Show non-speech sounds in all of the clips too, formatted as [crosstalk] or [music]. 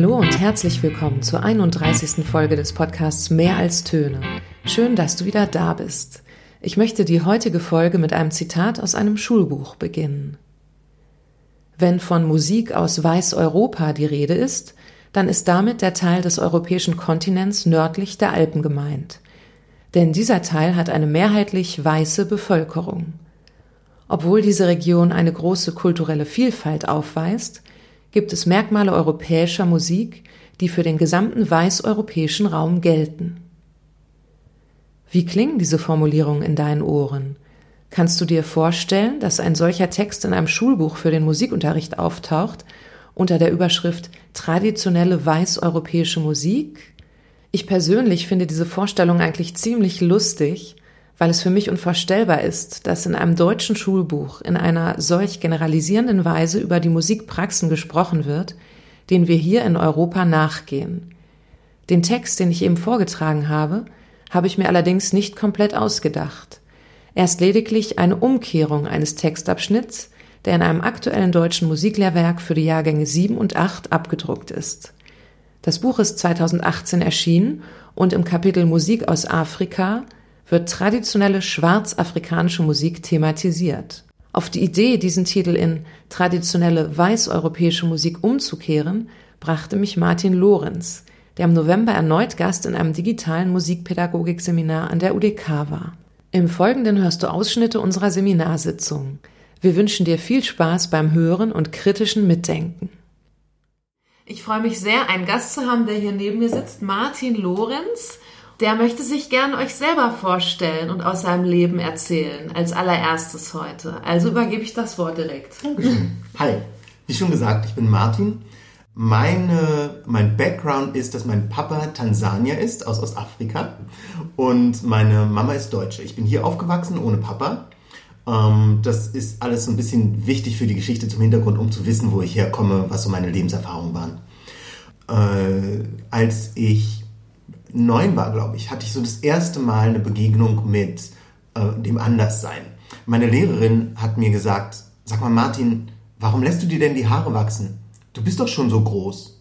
Hallo und herzlich willkommen zur 31. Folge des Podcasts Mehr als Töne. Schön, dass du wieder da bist. Ich möchte die heutige Folge mit einem Zitat aus einem Schulbuch beginnen. Wenn von Musik aus Weißeuropa die Rede ist, dann ist damit der Teil des europäischen Kontinents nördlich der Alpen gemeint. Denn dieser Teil hat eine mehrheitlich weiße Bevölkerung. Obwohl diese Region eine große kulturelle Vielfalt aufweist, gibt es Merkmale europäischer Musik, die für den gesamten weißeuropäischen Raum gelten. Wie klingen diese Formulierungen in deinen Ohren? Kannst du dir vorstellen, dass ein solcher Text in einem Schulbuch für den Musikunterricht auftaucht, unter der Überschrift traditionelle weißeuropäische Musik? Ich persönlich finde diese Vorstellung eigentlich ziemlich lustig, weil es für mich unvorstellbar ist, dass in einem deutschen Schulbuch in einer solch generalisierenden Weise über die Musikpraxen gesprochen wird, den wir hier in Europa nachgehen. Den Text, den ich eben vorgetragen habe, habe ich mir allerdings nicht komplett ausgedacht. Er ist lediglich eine Umkehrung eines Textabschnitts, der in einem aktuellen deutschen Musiklehrwerk für die Jahrgänge 7 und 8 abgedruckt ist. Das Buch ist 2018 erschienen und im Kapitel Musik aus Afrika wird traditionelle schwarzafrikanische Musik thematisiert. Auf die Idee, diesen Titel in traditionelle weißeuropäische Musik umzukehren, brachte mich Martin Lorenz, der im November erneut Gast in einem digitalen Musikpädagogikseminar an der UDK war. Im Folgenden hörst du Ausschnitte unserer Seminarsitzung. Wir wünschen dir viel Spaß beim Hören und kritischen Mitdenken. Ich freue mich sehr, einen Gast zu haben, der hier neben mir sitzt, Martin Lorenz. Der möchte sich gern euch selber vorstellen und aus seinem Leben erzählen, als allererstes heute. Also übergebe ich das Wort direkt. Dankeschön. Hi, wie schon gesagt, ich bin Martin. Meine, mein Background ist, dass mein Papa Tansanier ist, aus Ostafrika, und meine Mama ist Deutsche. Ich bin hier aufgewachsen, ohne Papa. Ähm, das ist alles so ein bisschen wichtig für die Geschichte zum Hintergrund, um zu wissen, wo ich herkomme, was so meine Lebenserfahrungen waren. Äh, als ich neun war, glaube ich, hatte ich so das erste Mal eine Begegnung mit äh, dem Anderssein. Meine Lehrerin hat mir gesagt, sag mal Martin, warum lässt du dir denn die Haare wachsen? Du bist doch schon so groß.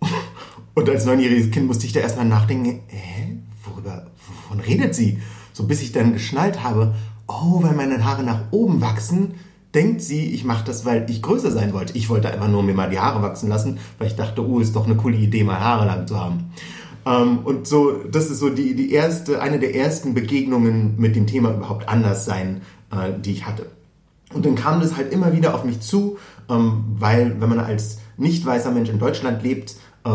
[laughs] Und als neunjähriges Kind musste ich da erstmal nachdenken, hä, worüber, wovon redet sie? So bis ich dann geschnallt habe, oh, weil meine Haare nach oben wachsen, denkt sie, ich mache das, weil ich größer sein wollte. Ich wollte einfach nur mir mal die Haare wachsen lassen, weil ich dachte, oh, ist doch eine coole Idee, mal Haare lang zu haben. Ähm, und so, das ist so die, die erste, eine der ersten Begegnungen mit dem Thema überhaupt anders sein, äh, die ich hatte. Und dann kam das halt immer wieder auf mich zu, ähm, weil wenn man als nicht weißer Mensch in Deutschland lebt, äh,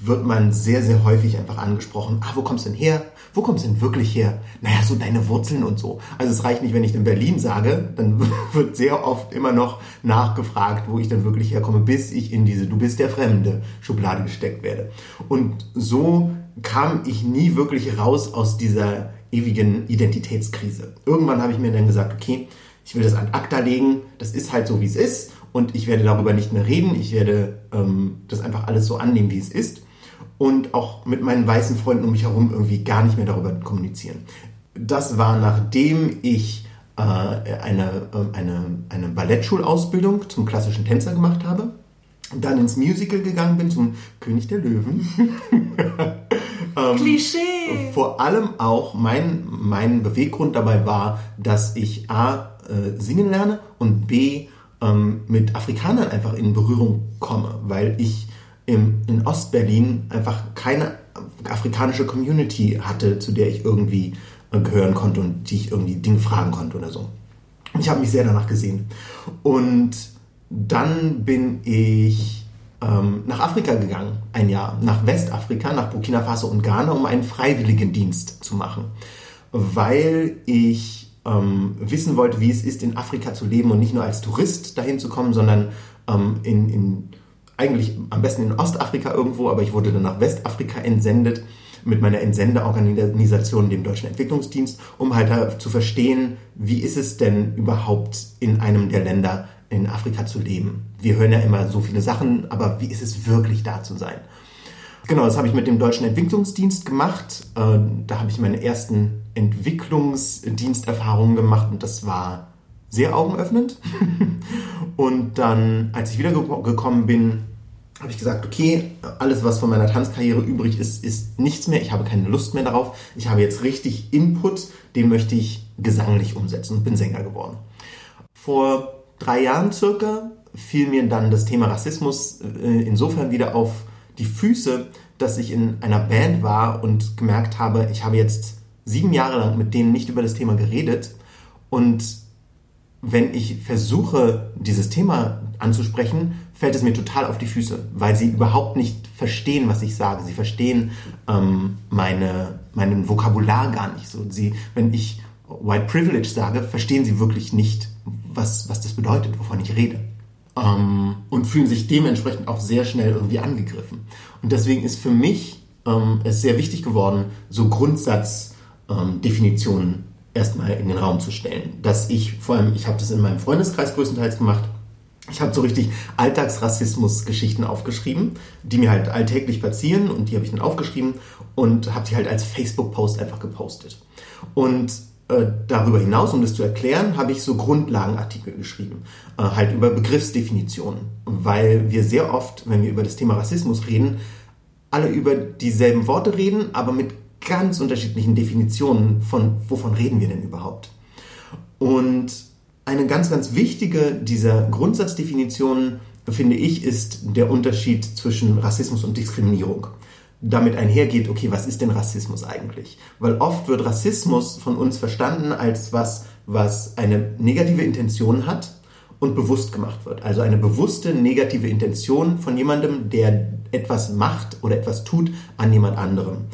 wird man sehr, sehr häufig einfach angesprochen, ah, wo kommst du denn her? Wo kommst du denn wirklich her? Naja, so deine Wurzeln und so. Also es reicht nicht, wenn ich in Berlin sage, dann [laughs] wird sehr oft immer noch nachgefragt, wo ich dann wirklich herkomme, bis ich in diese Du bist der Fremde Schublade gesteckt werde. Und so kam ich nie wirklich raus aus dieser ewigen Identitätskrise. Irgendwann habe ich mir dann gesagt, okay, ich will das an ACTA legen, das ist halt so, wie es ist und ich werde darüber nicht mehr reden, ich werde ähm, das einfach alles so annehmen, wie es ist und auch mit meinen weißen Freunden um mich herum irgendwie gar nicht mehr darüber kommunizieren. Das war nachdem ich äh, eine, äh, eine, eine Ballettschulausbildung zum klassischen Tänzer gemacht habe, dann ins Musical gegangen bin zum König der Löwen. [laughs] ähm, Klischee! Vor allem auch mein, mein Beweggrund dabei war, dass ich A, äh, singen lerne und B, ähm, mit Afrikanern einfach in Berührung komme, weil ich im, in Ostberlin einfach keine afrikanische Community hatte, zu der ich irgendwie äh, gehören konnte und die ich irgendwie Dinge fragen konnte oder so. Ich habe mich sehr danach gesehen. Und dann bin ich ähm, nach Afrika gegangen, ein Jahr, nach Westafrika, nach Burkina Faso und Ghana, um einen Freiwilligendienst zu machen, weil ich ähm, wissen wollte, wie es ist, in Afrika zu leben und nicht nur als Tourist dahin zu kommen, sondern ähm, in, in eigentlich am besten in Ostafrika irgendwo, aber ich wurde dann nach Westafrika entsendet mit meiner Entsendeorganisation, dem Deutschen Entwicklungsdienst, um halt zu verstehen, wie ist es denn überhaupt in einem der Länder in Afrika zu leben. Wir hören ja immer so viele Sachen, aber wie ist es wirklich da zu sein? Genau, das habe ich mit dem Deutschen Entwicklungsdienst gemacht. Äh, da habe ich meine ersten Entwicklungsdiensterfahrungen gemacht und das war sehr augenöffnend. [laughs] und dann, als ich wiedergekommen bin, habe ich gesagt, okay, alles, was von meiner Tanzkarriere übrig ist, ist nichts mehr. Ich habe keine Lust mehr darauf. Ich habe jetzt richtig Input, den möchte ich gesanglich umsetzen und bin Sänger geworden. Vor drei Jahren circa fiel mir dann das Thema Rassismus äh, insofern wieder auf die Füße, dass ich in einer Band war und gemerkt habe, ich habe jetzt sieben Jahre lang mit denen nicht über das Thema geredet und wenn ich versuche, dieses Thema anzusprechen, fällt es mir total auf die Füße, weil sie überhaupt nicht verstehen, was ich sage. Sie verstehen ähm, meine, meinen Vokabular gar nicht so. Sie, wenn ich White Privilege sage, verstehen sie wirklich nicht, was, was das bedeutet, wovon ich rede. Ähm, und fühlen sich dementsprechend auch sehr schnell irgendwie angegriffen. Und deswegen ist für mich ähm, es sehr wichtig geworden, so Grundsatzdefinitionen ähm, erstmal in den Raum zu stellen. Dass ich, vor allem, ich habe das in meinem Freundeskreis größtenteils gemacht, ich habe so richtig Alltagsrassismus-Geschichten aufgeschrieben, die mir halt alltäglich passieren und die habe ich dann aufgeschrieben und habe die halt als Facebook-Post einfach gepostet. Und äh, darüber hinaus, um das zu erklären, habe ich so Grundlagenartikel geschrieben, äh, halt über Begriffsdefinitionen, weil wir sehr oft, wenn wir über das Thema Rassismus reden, alle über dieselben Worte reden, aber mit ganz unterschiedlichen Definitionen von, wovon reden wir denn überhaupt. Und eine ganz, ganz wichtige dieser Grundsatzdefinitionen, finde ich, ist der Unterschied zwischen Rassismus und Diskriminierung. Damit einhergeht, okay, was ist denn Rassismus eigentlich? Weil oft wird Rassismus von uns verstanden als was, was eine negative Intention hat und bewusst gemacht wird. Also eine bewusste negative Intention von jemandem, der etwas macht oder etwas tut an jemand anderem.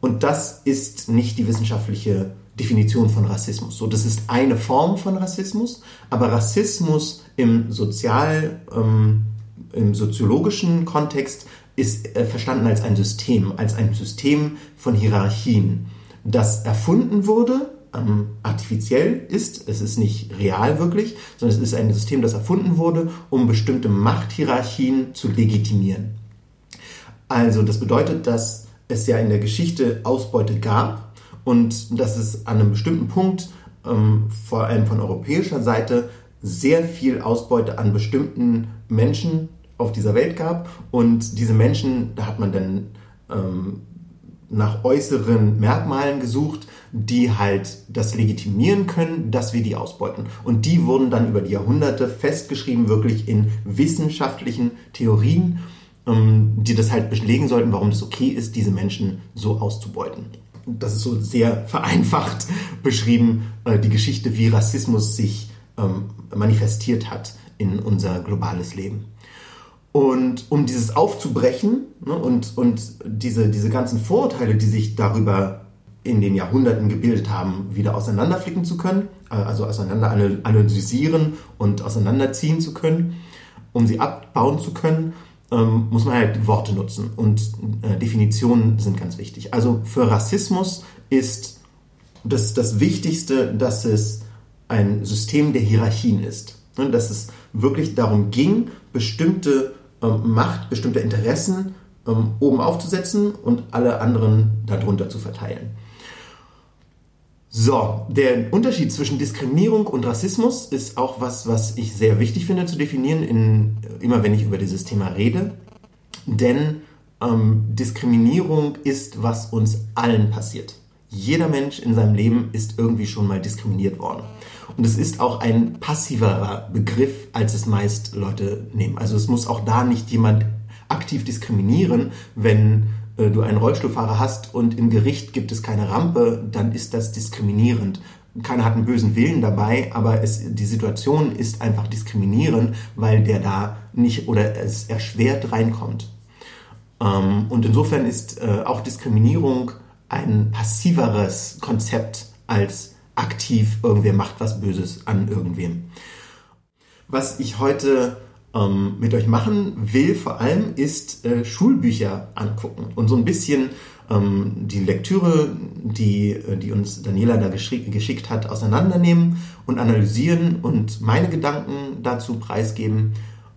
Und das ist nicht die wissenschaftliche Definition von Rassismus. So, das ist eine Form von Rassismus, aber Rassismus im sozial, ähm, im soziologischen Kontext ist äh, verstanden als ein System, als ein System von Hierarchien, das erfunden wurde, ähm, artifiziell ist, es ist nicht real wirklich, sondern es ist ein System, das erfunden wurde, um bestimmte Machthierarchien zu legitimieren. Also das bedeutet, dass es ja in der Geschichte Ausbeute gab, und dass es an einem bestimmten Punkt, ähm, vor allem von europäischer Seite, sehr viel Ausbeute an bestimmten Menschen auf dieser Welt gab. Und diese Menschen, da hat man dann ähm, nach äußeren Merkmalen gesucht, die halt das legitimieren können, dass wir die ausbeuten. Und die wurden dann über die Jahrhunderte festgeschrieben, wirklich in wissenschaftlichen Theorien, die das halt belegen sollten, warum es okay ist, diese Menschen so auszubeuten das ist so sehr vereinfacht [laughs] beschrieben, äh, die Geschichte, wie Rassismus sich ähm, manifestiert hat in unser globales Leben. Und um dieses aufzubrechen ne, und, und diese, diese ganzen Vorurteile, die sich darüber in den Jahrhunderten gebildet haben, wieder auseinanderflicken zu können, äh, also auseinander analysieren und auseinanderziehen zu können, um sie abbauen zu können, ähm, muss man halt Worte nutzen und äh, Definitionen sind ganz wichtig. Also für Rassismus ist das, das Wichtigste, dass es ein System der Hierarchien ist. Ne, dass es wirklich darum ging, bestimmte ähm, Macht, bestimmte Interessen ähm, oben aufzusetzen und alle anderen darunter zu verteilen. So, der Unterschied zwischen Diskriminierung und Rassismus ist auch was, was ich sehr wichtig finde zu definieren, in, immer wenn ich über dieses Thema rede. Denn ähm, Diskriminierung ist, was uns allen passiert. Jeder Mensch in seinem Leben ist irgendwie schon mal diskriminiert worden. Und es ist auch ein passiverer Begriff, als es meist Leute nehmen. Also es muss auch da nicht jemand aktiv diskriminieren, wenn äh, du einen Rollstuhlfahrer hast und im Gericht gibt es keine Rampe, dann ist das diskriminierend. Keiner hat einen bösen Willen dabei, aber es, die Situation ist einfach diskriminierend, weil der da nicht oder es erschwert reinkommt. Ähm, und insofern ist äh, auch Diskriminierung ein passiveres Konzept als aktiv irgendwer macht was Böses an irgendwem. Was ich heute ähm, mit euch machen will, vor allem, ist äh, Schulbücher angucken und so ein bisschen ähm, die Lektüre, die, äh, die uns Daniela da geschickt hat, auseinandernehmen und analysieren und meine Gedanken dazu preisgeben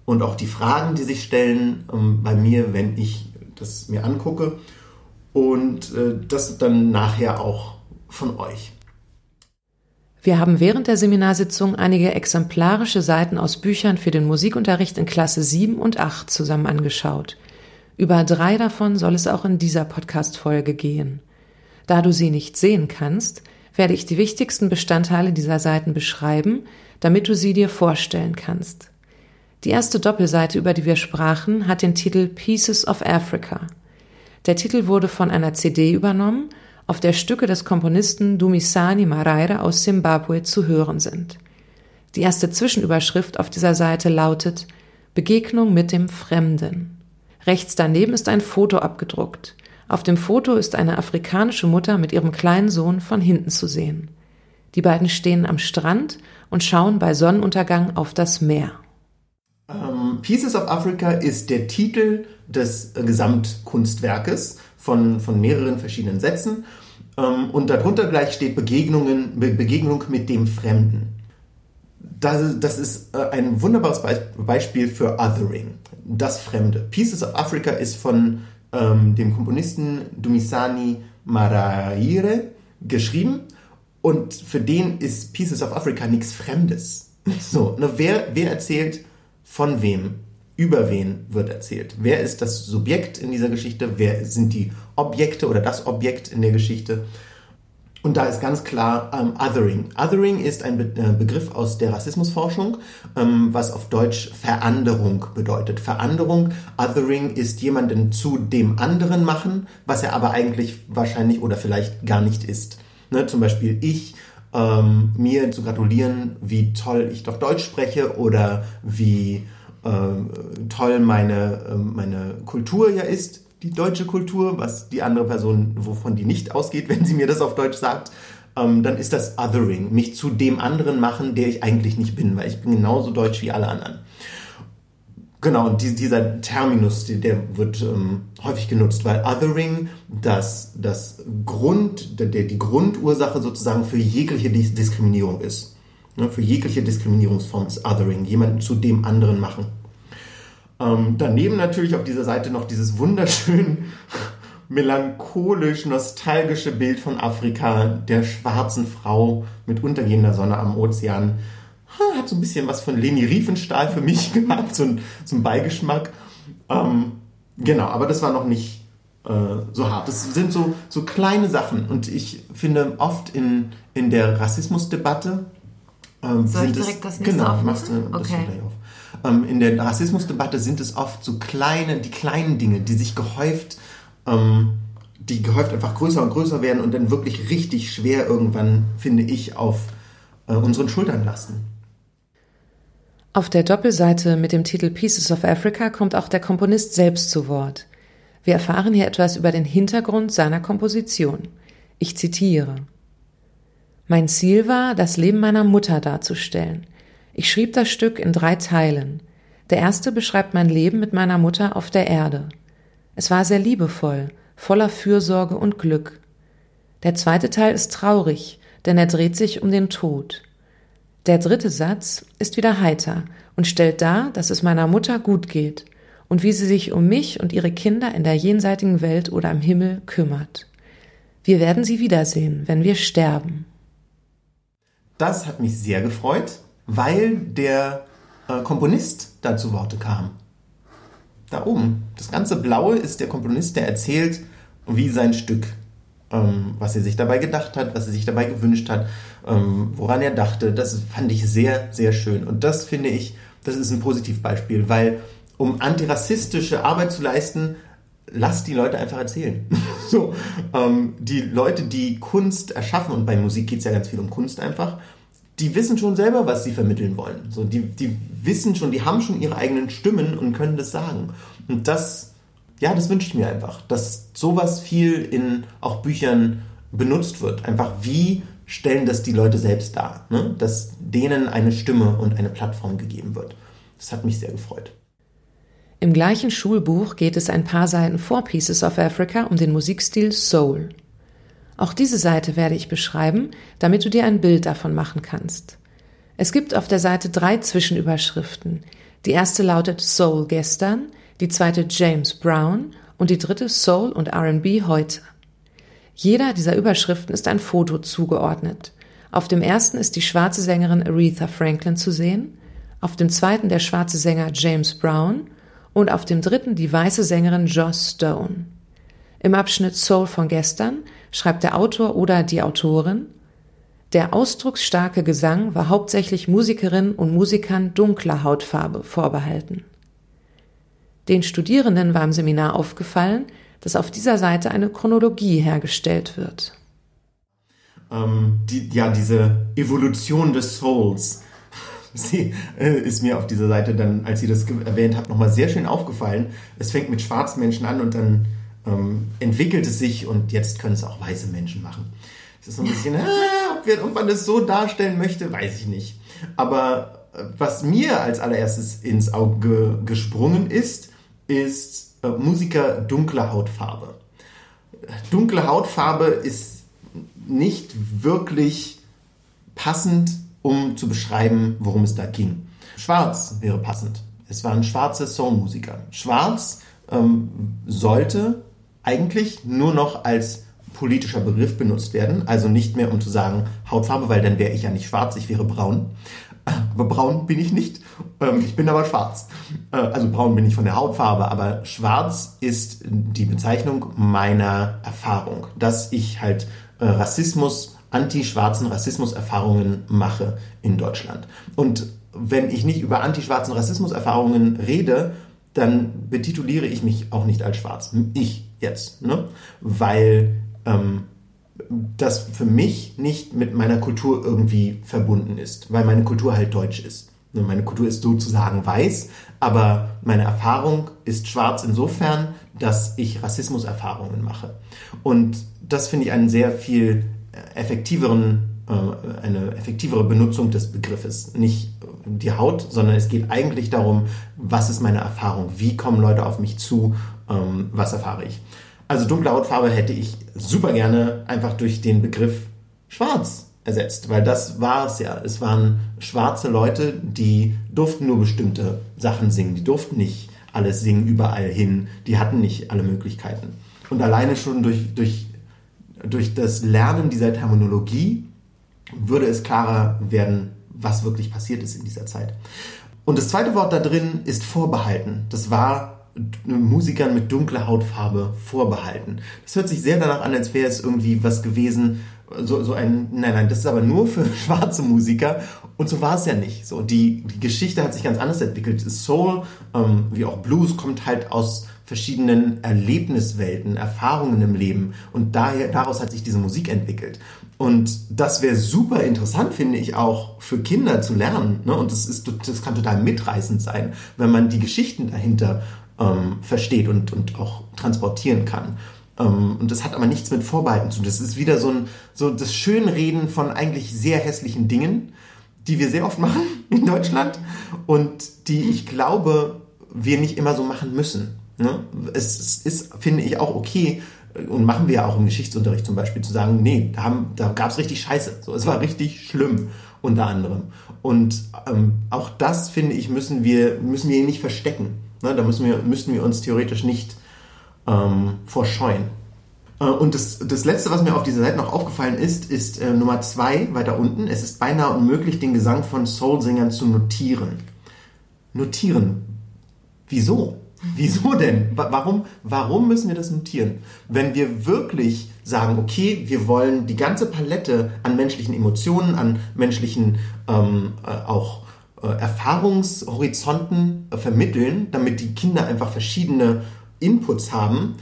und auch die Fragen, die sich stellen ähm, bei mir, wenn ich das mir angucke und äh, das dann nachher auch von euch. Wir haben während der Seminarsitzung einige exemplarische Seiten aus Büchern für den Musikunterricht in Klasse 7 und 8 zusammen angeschaut. Über drei davon soll es auch in dieser Podcast-Folge gehen. Da du sie nicht sehen kannst, werde ich die wichtigsten Bestandteile dieser Seiten beschreiben, damit du sie dir vorstellen kannst. Die erste Doppelseite, über die wir sprachen, hat den Titel Pieces of Africa. Der Titel wurde von einer CD übernommen auf der Stücke des Komponisten Dumisani Maraira aus Simbabwe zu hören sind. Die erste Zwischenüberschrift auf dieser Seite lautet Begegnung mit dem Fremden. Rechts daneben ist ein Foto abgedruckt. Auf dem Foto ist eine afrikanische Mutter mit ihrem kleinen Sohn von hinten zu sehen. Die beiden stehen am Strand und schauen bei Sonnenuntergang auf das Meer. Um, ähm, Pieces of Africa ist der Titel des Gesamtkunstwerkes von, von mehreren verschiedenen Sätzen ähm, und darunter gleich steht Begegnungen, Be Begegnung mit dem Fremden. Das, das ist äh, ein wunderbares Be Beispiel für Othering, das Fremde. Pieces of Africa ist von ähm, dem Komponisten Dumisani Maraire geschrieben und für den ist Pieces of Africa nichts Fremdes. So, ne, wer, wer erzählt von wem? Über wen wird erzählt. Wer ist das Subjekt in dieser Geschichte? Wer sind die Objekte oder das Objekt in der Geschichte? Und da ist ganz klar ähm, Othering. Othering ist ein Be äh, Begriff aus der Rassismusforschung, ähm, was auf Deutsch Veranderung bedeutet. Veranderung, Othering ist jemanden zu dem anderen machen, was er aber eigentlich wahrscheinlich oder vielleicht gar nicht ist. Ne, zum Beispiel ich ähm, mir zu gratulieren, wie toll ich doch Deutsch spreche oder wie toll meine, äh, meine Kultur ja ist, die deutsche Kultur, was die andere Person, wovon die nicht ausgeht, [laughs] wenn sie mir das auf Deutsch sagt, ähm, dann ist das Othering, mich zu dem anderen machen, der ich eigentlich nicht bin, weil ich bin genauso deutsch wie alle anderen. Genau, und die, dieser Terminus, der wird ähm, häufig genutzt, weil Othering das, das Grund, der, die Grundursache sozusagen für jegliche Diskriminierung ist. Ne, für jegliche Diskriminierungsform ist Othering, jemanden zu dem anderen machen. Ähm, daneben natürlich auf dieser Seite noch dieses wunderschön [laughs] melancholisch nostalgische Bild von Afrika, der schwarzen Frau mit untergehender Sonne am Ozean. Hat so ein bisschen was von Leni Riefenstahl für mich [laughs] gehabt, so, ein, so ein Beigeschmack. Ähm, genau, aber das war noch nicht äh, so hart. Das sind so, so kleine Sachen und ich finde oft in, in der Rassismusdebatte ähm, Soll ich direkt das nächste Genau, machst du das okay. gleich auf. Ähm, in der Rassismusdebatte sind es oft so kleine, die kleinen Dinge, die sich gehäuft, ähm, die gehäuft einfach größer und größer werden und dann wirklich richtig schwer irgendwann, finde ich, auf äh, unseren Schultern lasten. Auf der Doppelseite mit dem Titel Pieces of Africa kommt auch der Komponist selbst zu Wort. Wir erfahren hier etwas über den Hintergrund seiner Komposition. Ich zitiere. Mein Ziel war, das Leben meiner Mutter darzustellen. Ich schrieb das Stück in drei Teilen. Der erste beschreibt mein Leben mit meiner Mutter auf der Erde. Es war sehr liebevoll, voller Fürsorge und Glück. Der zweite Teil ist traurig, denn er dreht sich um den Tod. Der dritte Satz ist wieder heiter und stellt dar, dass es meiner Mutter gut geht und wie sie sich um mich und ihre Kinder in der jenseitigen Welt oder im Himmel kümmert. Wir werden sie wiedersehen, wenn wir sterben. Das hat mich sehr gefreut, weil der äh, Komponist da zu Worte kam. Da oben. Das ganze Blaue ist der Komponist, der erzählt, wie sein Stück, ähm, was er sich dabei gedacht hat, was er sich dabei gewünscht hat, ähm, woran er dachte. Das fand ich sehr, sehr schön. Und das finde ich, das ist ein Positivbeispiel, weil um antirassistische Arbeit zu leisten, lasst die Leute einfach erzählen. [laughs] so, ähm, die Leute, die Kunst erschaffen, und bei Musik geht es ja ganz viel um Kunst einfach, die wissen schon selber, was sie vermitteln wollen. So, die, die wissen schon, die haben schon ihre eigenen Stimmen und können das sagen. Und das, ja, das wünsche ich mir einfach, dass sowas viel in auch Büchern benutzt wird. Einfach wie stellen das die Leute selbst dar, ne? dass denen eine Stimme und eine Plattform gegeben wird. Das hat mich sehr gefreut. Im gleichen Schulbuch geht es ein paar Seiten vor Pieces of Africa um den Musikstil Soul. Auch diese Seite werde ich beschreiben, damit du dir ein Bild davon machen kannst. Es gibt auf der Seite drei Zwischenüberschriften. Die erste lautet Soul gestern, die zweite James Brown und die dritte Soul und RB heute. Jeder dieser Überschriften ist ein Foto zugeordnet. Auf dem ersten ist die schwarze Sängerin Aretha Franklin zu sehen, auf dem zweiten der schwarze Sänger James Brown und auf dem dritten die weiße Sängerin Joss Stone. Im Abschnitt Soul von gestern schreibt der Autor oder die Autorin, der ausdrucksstarke Gesang war hauptsächlich Musikerinnen und Musikern dunkler Hautfarbe vorbehalten. Den Studierenden war im Seminar aufgefallen, dass auf dieser Seite eine Chronologie hergestellt wird. Ähm, die, ja, diese Evolution des Souls, sie äh, ist mir auf dieser Seite dann, als ihr das erwähnt habt, nochmal sehr schön aufgefallen. Es fängt mit schwarzen Menschen an und dann ähm, entwickelt es sich und jetzt können es auch weiße Menschen machen. Es ist so ein bisschen, äh, [laughs] ob, man das so darstellen möchte, weiß ich nicht. Aber äh, was mir als allererstes ins Auge gesprungen ist, ist äh, Musiker dunkle Hautfarbe. Dunkle Hautfarbe ist nicht wirklich passend, um zu beschreiben, worum es da ging. Schwarz wäre passend. Es waren schwarze Soulmusiker. Schwarz ähm, sollte eigentlich nur noch als politischer Begriff benutzt werden, also nicht mehr um zu sagen Hautfarbe, weil dann wäre ich ja nicht schwarz, ich wäre braun. Aber braun bin ich nicht. Ähm, ich bin aber schwarz. Äh, also braun bin ich von der Hautfarbe, aber schwarz ist die Bezeichnung meiner Erfahrung, dass ich halt äh, Rassismus, anti-schwarzen Rassismus-Erfahrungen mache in Deutschland. Und wenn ich nicht über anti-schwarzen Rassismus-Erfahrungen rede, dann betituliere ich mich auch nicht als schwarz. Ich jetzt, ne? Weil ähm, das für mich nicht mit meiner Kultur irgendwie verbunden ist, weil meine Kultur halt deutsch ist. Meine Kultur ist sozusagen weiß, aber meine Erfahrung ist schwarz insofern, dass ich Rassismuserfahrungen mache. Und das finde ich einen sehr viel effektiveren, äh, eine effektivere Benutzung des Begriffes. Nicht die Haut, sondern es geht eigentlich darum, was ist meine Erfahrung, wie kommen Leute auf mich zu, ähm, was erfahre ich. Also dunkle Hautfarbe hätte ich super gerne einfach durch den Begriff schwarz ersetzt, weil das war es ja. Es waren schwarze Leute, die durften nur bestimmte Sachen singen, die durften nicht alles singen überall hin, die hatten nicht alle Möglichkeiten. Und alleine schon durch, durch, durch das Lernen dieser Terminologie würde es klarer werden, was wirklich passiert ist in dieser Zeit. Und das zweite Wort da drin ist vorbehalten. Das war Musikern mit dunkler Hautfarbe vorbehalten. Das hört sich sehr danach an, als wäre es irgendwie was gewesen, so, so ein, nein, nein, das ist aber nur für [laughs] schwarze Musiker und so war es ja nicht. So, die, die Geschichte hat sich ganz anders entwickelt. Soul, ähm, wie auch Blues, kommt halt aus verschiedenen Erlebniswelten, Erfahrungen im Leben und daher, daraus hat sich diese Musik entwickelt. Und das wäre super interessant, finde ich, auch für Kinder zu lernen. Ne? Und das, ist, das kann total mitreißend sein, wenn man die Geschichten dahinter ähm, versteht und, und auch transportieren kann. Ähm, und das hat aber nichts mit Vorbehalten zu tun. Das ist wieder so, ein, so das Schönreden von eigentlich sehr hässlichen Dingen, die wir sehr oft machen [laughs] in Deutschland und die ich glaube, wir nicht immer so machen müssen. Ne? Es, ist, finde ich, auch okay, und machen wir ja auch im Geschichtsunterricht zum Beispiel, zu sagen, nee, da, da gab es richtig Scheiße. So, es war richtig schlimm, unter anderem. Und ähm, auch das, finde ich, müssen wir, müssen wir nicht verstecken. Ne, da müssen wir, müssten wir uns theoretisch nicht ähm, vorscheuen. Äh, und das, das letzte, was mir auf dieser Seite noch aufgefallen ist, ist äh, Nummer zwei weiter unten. Es ist beinahe unmöglich, den Gesang von Soul-Sängern zu notieren. Notieren. Wieso? Wieso denn? Warum, warum müssen wir das notieren? Wenn wir wirklich sagen, okay, wir wollen die ganze Palette an menschlichen Emotionen, an menschlichen ähm, äh, auch äh, Erfahrungshorizonten äh, vermitteln, damit die Kinder einfach verschiedene Inputs haben,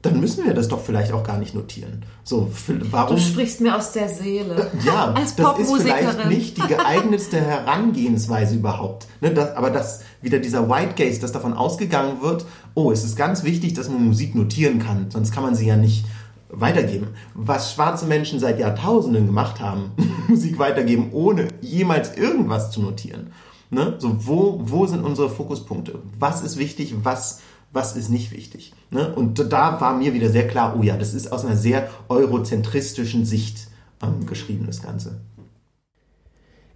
dann müssen wir das doch vielleicht auch gar nicht notieren. So, warum? Du sprichst mir aus der Seele. Äh, ja, Als das ist vielleicht nicht die geeignetste [laughs] Herangehensweise überhaupt. Ne, das, aber das wieder dieser White Gaze, dass davon ausgegangen wird, oh, es ist ganz wichtig, dass man Musik notieren kann, sonst kann man sie ja nicht weitergeben. Was schwarze Menschen seit Jahrtausenden gemacht haben, [laughs] Musik weitergeben, ohne jemals irgendwas zu notieren. Ne? So, wo, wo sind unsere Fokuspunkte? Was ist wichtig? Was, was ist nicht wichtig? Ne? Und da war mir wieder sehr klar, oh ja, das ist aus einer sehr eurozentristischen Sicht ähm, geschrieben, das Ganze.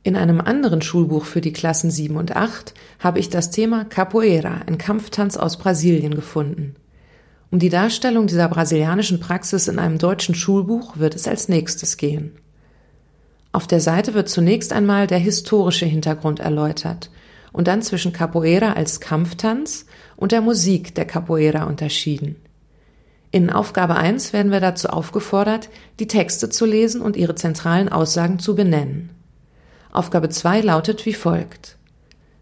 In einem anderen Schulbuch für die Klassen 7 und 8 habe ich das Thema Capoeira, ein Kampftanz aus Brasilien, gefunden. Um die Darstellung dieser brasilianischen Praxis in einem deutschen Schulbuch wird es als nächstes gehen. Auf der Seite wird zunächst einmal der historische Hintergrund erläutert und dann zwischen Capoeira als Kampftanz und der Musik der Capoeira unterschieden. In Aufgabe 1 werden wir dazu aufgefordert, die Texte zu lesen und ihre zentralen Aussagen zu benennen. Aufgabe 2 lautet wie folgt.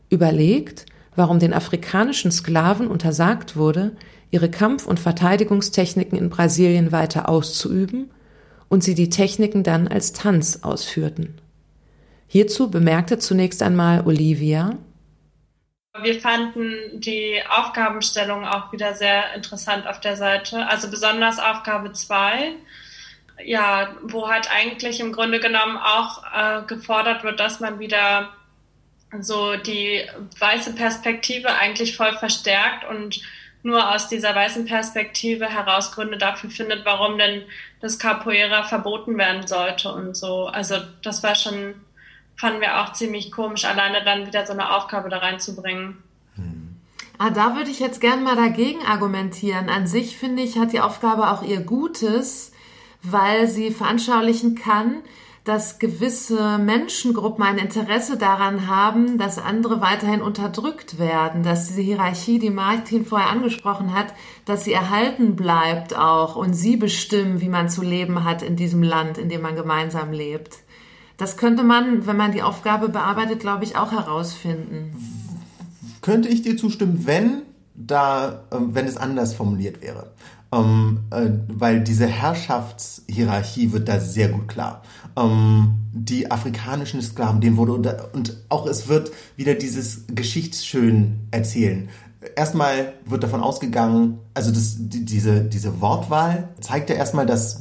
Überlegt, warum den afrikanischen Sklaven untersagt wurde, ihre Kampf- und Verteidigungstechniken in Brasilien weiter auszuüben und sie die Techniken dann als Tanz ausführten. Hierzu bemerkte zunächst einmal Olivia, wir fanden die Aufgabenstellung auch wieder sehr interessant auf der Seite. Also besonders Aufgabe 2, ja, wo halt eigentlich im Grunde genommen auch äh, gefordert wird, dass man wieder so die weiße Perspektive eigentlich voll verstärkt und nur aus dieser weißen Perspektive heraus Gründe dafür findet, warum denn das Capoeira verboten werden sollte und so. Also das war schon fanden wir auch ziemlich komisch, alleine dann wieder so eine Aufgabe da reinzubringen. Ah, da würde ich jetzt gern mal dagegen argumentieren. An sich finde ich, hat die Aufgabe auch ihr Gutes, weil sie veranschaulichen kann, dass gewisse Menschengruppen ein Interesse daran haben, dass andere weiterhin unterdrückt werden, dass diese Hierarchie, die Martin vorher angesprochen hat, dass sie erhalten bleibt auch und sie bestimmen, wie man zu leben hat in diesem Land, in dem man gemeinsam lebt. Das könnte man, wenn man die Aufgabe bearbeitet, glaube ich, auch herausfinden. Könnte ich dir zustimmen, wenn da, ähm, wenn es anders formuliert wäre. Ähm, äh, weil diese Herrschaftshierarchie wird da sehr gut klar. Ähm, die afrikanischen Sklaven, denen wurde unter, und auch es wird wieder dieses Geschichtsschön erzählen. Erstmal wird davon ausgegangen, also das, die, diese, diese Wortwahl zeigt ja erstmal, dass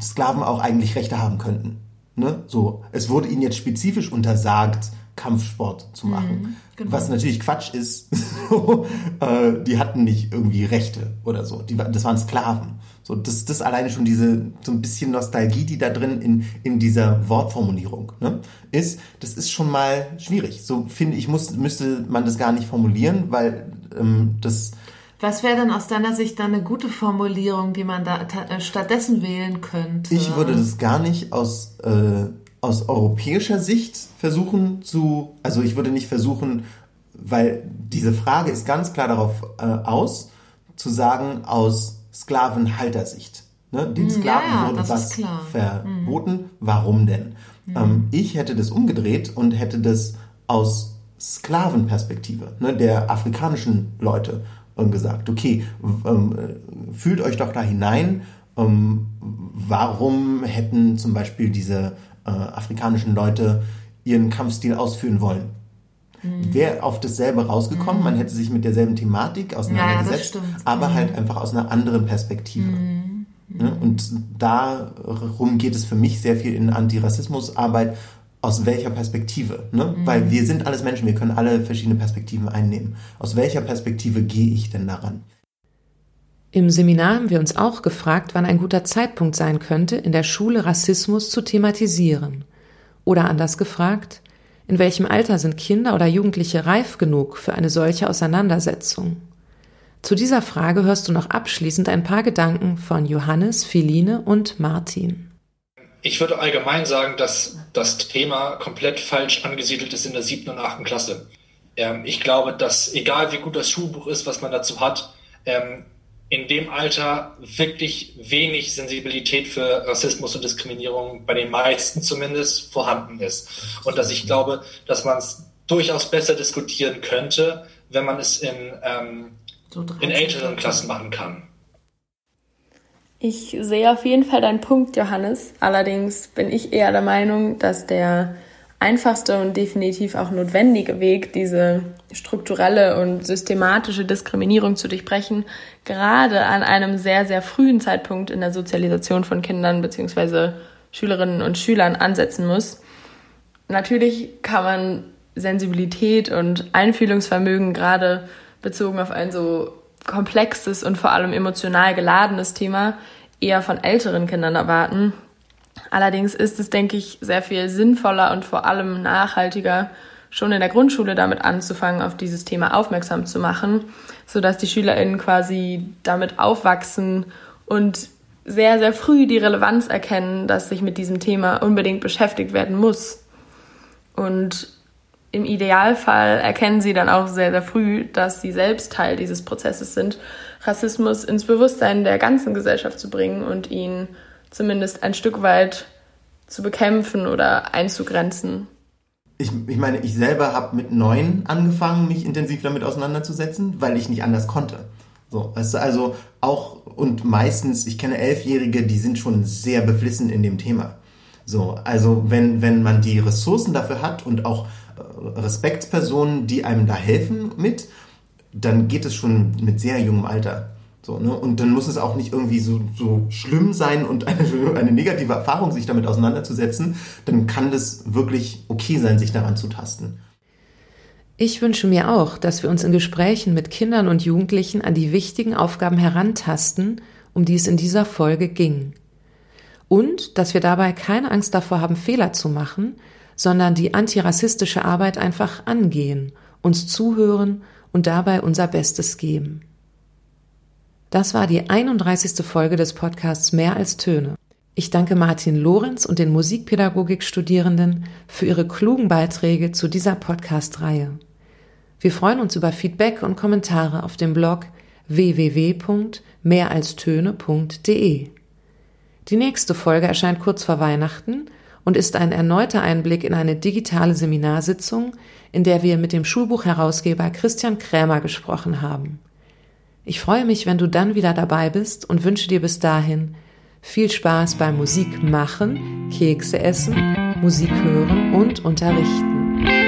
Sklaven auch eigentlich Rechte haben könnten. Ne? So, es wurde ihnen jetzt spezifisch untersagt, Kampfsport zu machen. Mhm, genau. Was natürlich Quatsch ist. [laughs] äh, die hatten nicht irgendwie Rechte oder so. Die, das waren Sklaven. So, das, das alleine schon diese, so ein bisschen Nostalgie, die da drin in, in dieser Wortformulierung ne, ist, das ist schon mal schwierig. So finde ich, muss, müsste man das gar nicht formulieren, weil ähm, das was wäre denn aus deiner Sicht dann eine gute Formulierung, die man da äh, stattdessen wählen könnte? Ich würde das gar nicht aus, äh, aus europäischer Sicht versuchen zu, also ich würde nicht versuchen, weil diese Frage ist ganz klar darauf äh, aus, zu sagen aus Sklavenhaltersicht. Ne? Den hm, Sklaven ja, ja, wurde was verboten. Mhm. Warum denn? Mhm. Ähm, ich hätte das umgedreht und hätte das aus Sklavenperspektive ne, der afrikanischen Leute und gesagt, okay, ähm, fühlt euch doch da hinein, ähm, warum hätten zum Beispiel diese äh, afrikanischen Leute ihren Kampfstil ausführen wollen? Mhm. Wäre auf dasselbe rausgekommen, mhm. man hätte sich mit derselben Thematik auseinandergesetzt, ja, aber halt einfach aus einer anderen Perspektive. Mhm. Ne? Und darum geht es für mich sehr viel in Antirassismusarbeit, aus welcher Perspektive? Ne? Mhm. Weil wir sind alles Menschen, wir können alle verschiedene Perspektiven einnehmen. Aus welcher Perspektive gehe ich denn daran? Im Seminar haben wir uns auch gefragt, wann ein guter Zeitpunkt sein könnte, in der Schule Rassismus zu thematisieren. Oder anders gefragt, in welchem Alter sind Kinder oder Jugendliche reif genug für eine solche Auseinandersetzung? Zu dieser Frage hörst du noch abschließend ein paar Gedanken von Johannes, Philine und Martin. Ich würde allgemein sagen, dass das Thema komplett falsch angesiedelt ist in der siebten und achten Klasse. Ähm, ich glaube, dass egal wie gut das Schulbuch ist, was man dazu hat, ähm, in dem Alter wirklich wenig Sensibilität für Rassismus und Diskriminierung bei den meisten zumindest vorhanden ist. Und dass ich glaube, dass man es durchaus besser diskutieren könnte, wenn man es in, ähm, so in älteren Klassen machen kann. Ich sehe auf jeden Fall deinen Punkt, Johannes. Allerdings bin ich eher der Meinung, dass der einfachste und definitiv auch notwendige Weg, diese strukturelle und systematische Diskriminierung zu durchbrechen, gerade an einem sehr, sehr frühen Zeitpunkt in der Sozialisation von Kindern bzw. Schülerinnen und Schülern ansetzen muss. Natürlich kann man Sensibilität und Einfühlungsvermögen gerade bezogen auf ein so komplexes und vor allem emotional geladenes Thema eher von älteren Kindern erwarten. Allerdings ist es, denke ich, sehr viel sinnvoller und vor allem nachhaltiger, schon in der Grundschule damit anzufangen, auf dieses Thema aufmerksam zu machen, sodass die SchülerInnen quasi damit aufwachsen und sehr, sehr früh die Relevanz erkennen, dass sich mit diesem Thema unbedingt beschäftigt werden muss. Und im Idealfall erkennen sie dann auch sehr, sehr früh, dass sie selbst Teil dieses Prozesses sind, Rassismus ins Bewusstsein der ganzen Gesellschaft zu bringen und ihn zumindest ein Stück weit zu bekämpfen oder einzugrenzen. Ich, ich meine, ich selber habe mit neun angefangen, mich intensiv damit auseinanderzusetzen, weil ich nicht anders konnte. So, weißt du, also auch und meistens, ich kenne Elfjährige, die sind schon sehr beflissen in dem Thema. So, also wenn, wenn man die Ressourcen dafür hat und auch äh, Respektspersonen, die einem da helfen mit, dann geht es schon mit sehr jungem Alter. So, ne? Und dann muss es auch nicht irgendwie so, so schlimm sein und eine, [laughs] eine negative Erfahrung, sich damit auseinanderzusetzen. Dann kann das wirklich okay sein, sich daran zu tasten. Ich wünsche mir auch, dass wir uns in Gesprächen mit Kindern und Jugendlichen an die wichtigen Aufgaben herantasten, um die es in dieser Folge ging. Und dass wir dabei keine Angst davor haben, Fehler zu machen, sondern die antirassistische Arbeit einfach angehen, uns zuhören und dabei unser Bestes geben. Das war die 31. Folge des Podcasts Mehr als Töne. Ich danke Martin Lorenz und den Musikpädagogikstudierenden für ihre klugen Beiträge zu dieser Podcast-Reihe. Wir freuen uns über Feedback und Kommentare auf dem Blog www.mehralstöne.de. Die nächste Folge erscheint kurz vor Weihnachten und ist ein erneuter Einblick in eine digitale Seminarsitzung, in der wir mit dem Schulbuchherausgeber Christian Krämer gesprochen haben. Ich freue mich, wenn du dann wieder dabei bist und wünsche dir bis dahin viel Spaß beim Musik machen, Kekse essen, Musik hören und unterrichten.